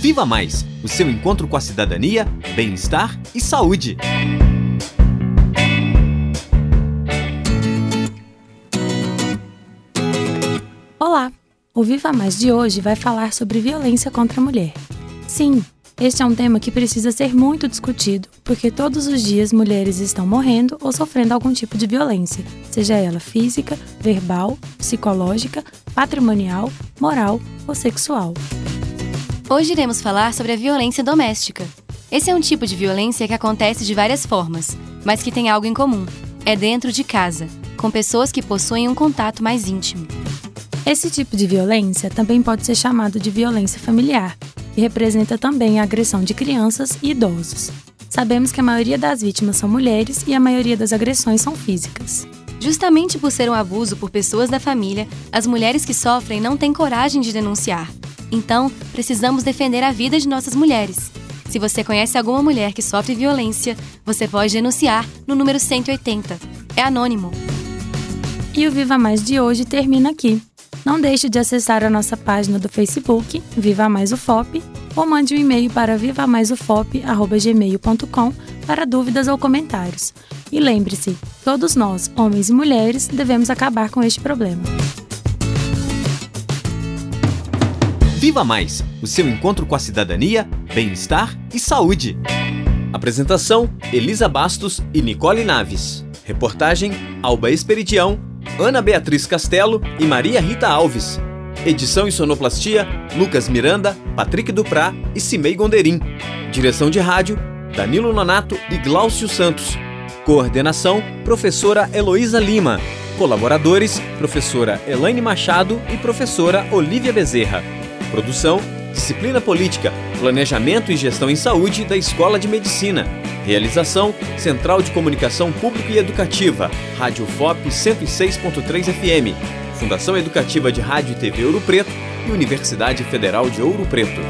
Viva Mais o seu encontro com a cidadania, bem-estar e saúde. Olá! O Viva Mais de hoje vai falar sobre violência contra a mulher. Sim, este é um tema que precisa ser muito discutido, porque todos os dias mulheres estão morrendo ou sofrendo algum tipo de violência, seja ela física, verbal, psicológica, patrimonial, moral ou sexual. Hoje iremos falar sobre a violência doméstica. Esse é um tipo de violência que acontece de várias formas, mas que tem algo em comum: é dentro de casa, com pessoas que possuem um contato mais íntimo. Esse tipo de violência também pode ser chamado de violência familiar, que representa também a agressão de crianças e idosos. Sabemos que a maioria das vítimas são mulheres e a maioria das agressões são físicas. Justamente por ser um abuso por pessoas da família, as mulheres que sofrem não têm coragem de denunciar. Então, precisamos defender a vida de nossas mulheres. Se você conhece alguma mulher que sofre violência, você pode denunciar no número 180. É anônimo. E o Viva Mais de hoje termina aqui. Não deixe de acessar a nossa página do Facebook, Viva Mais UFOP, ou mande um e-mail para vivamaisufop.gmail.com para dúvidas ou comentários. E lembre-se, todos nós, homens e mulheres, devemos acabar com este problema. Viva Mais o seu encontro com a cidadania, bem-estar e saúde. Apresentação: Elisa Bastos e Nicole Naves. Reportagem: Alba Esperidião Ana Beatriz Castelo e Maria Rita Alves. Edição e sonoplastia: Lucas Miranda, Patrick Duprá e Cimei Gonderim. Direção de rádio: Danilo Nonato e Gláucio Santos. Coordenação: Professora Heloísa Lima. Colaboradores: Professora Elaine Machado e Professora Olivia Bezerra. Produção: Disciplina Política, Planejamento e Gestão em Saúde da Escola de Medicina. Realização: Central de Comunicação Pública e Educativa, Rádio FOP 106.3 FM, Fundação Educativa de Rádio e TV Ouro Preto e Universidade Federal de Ouro Preto.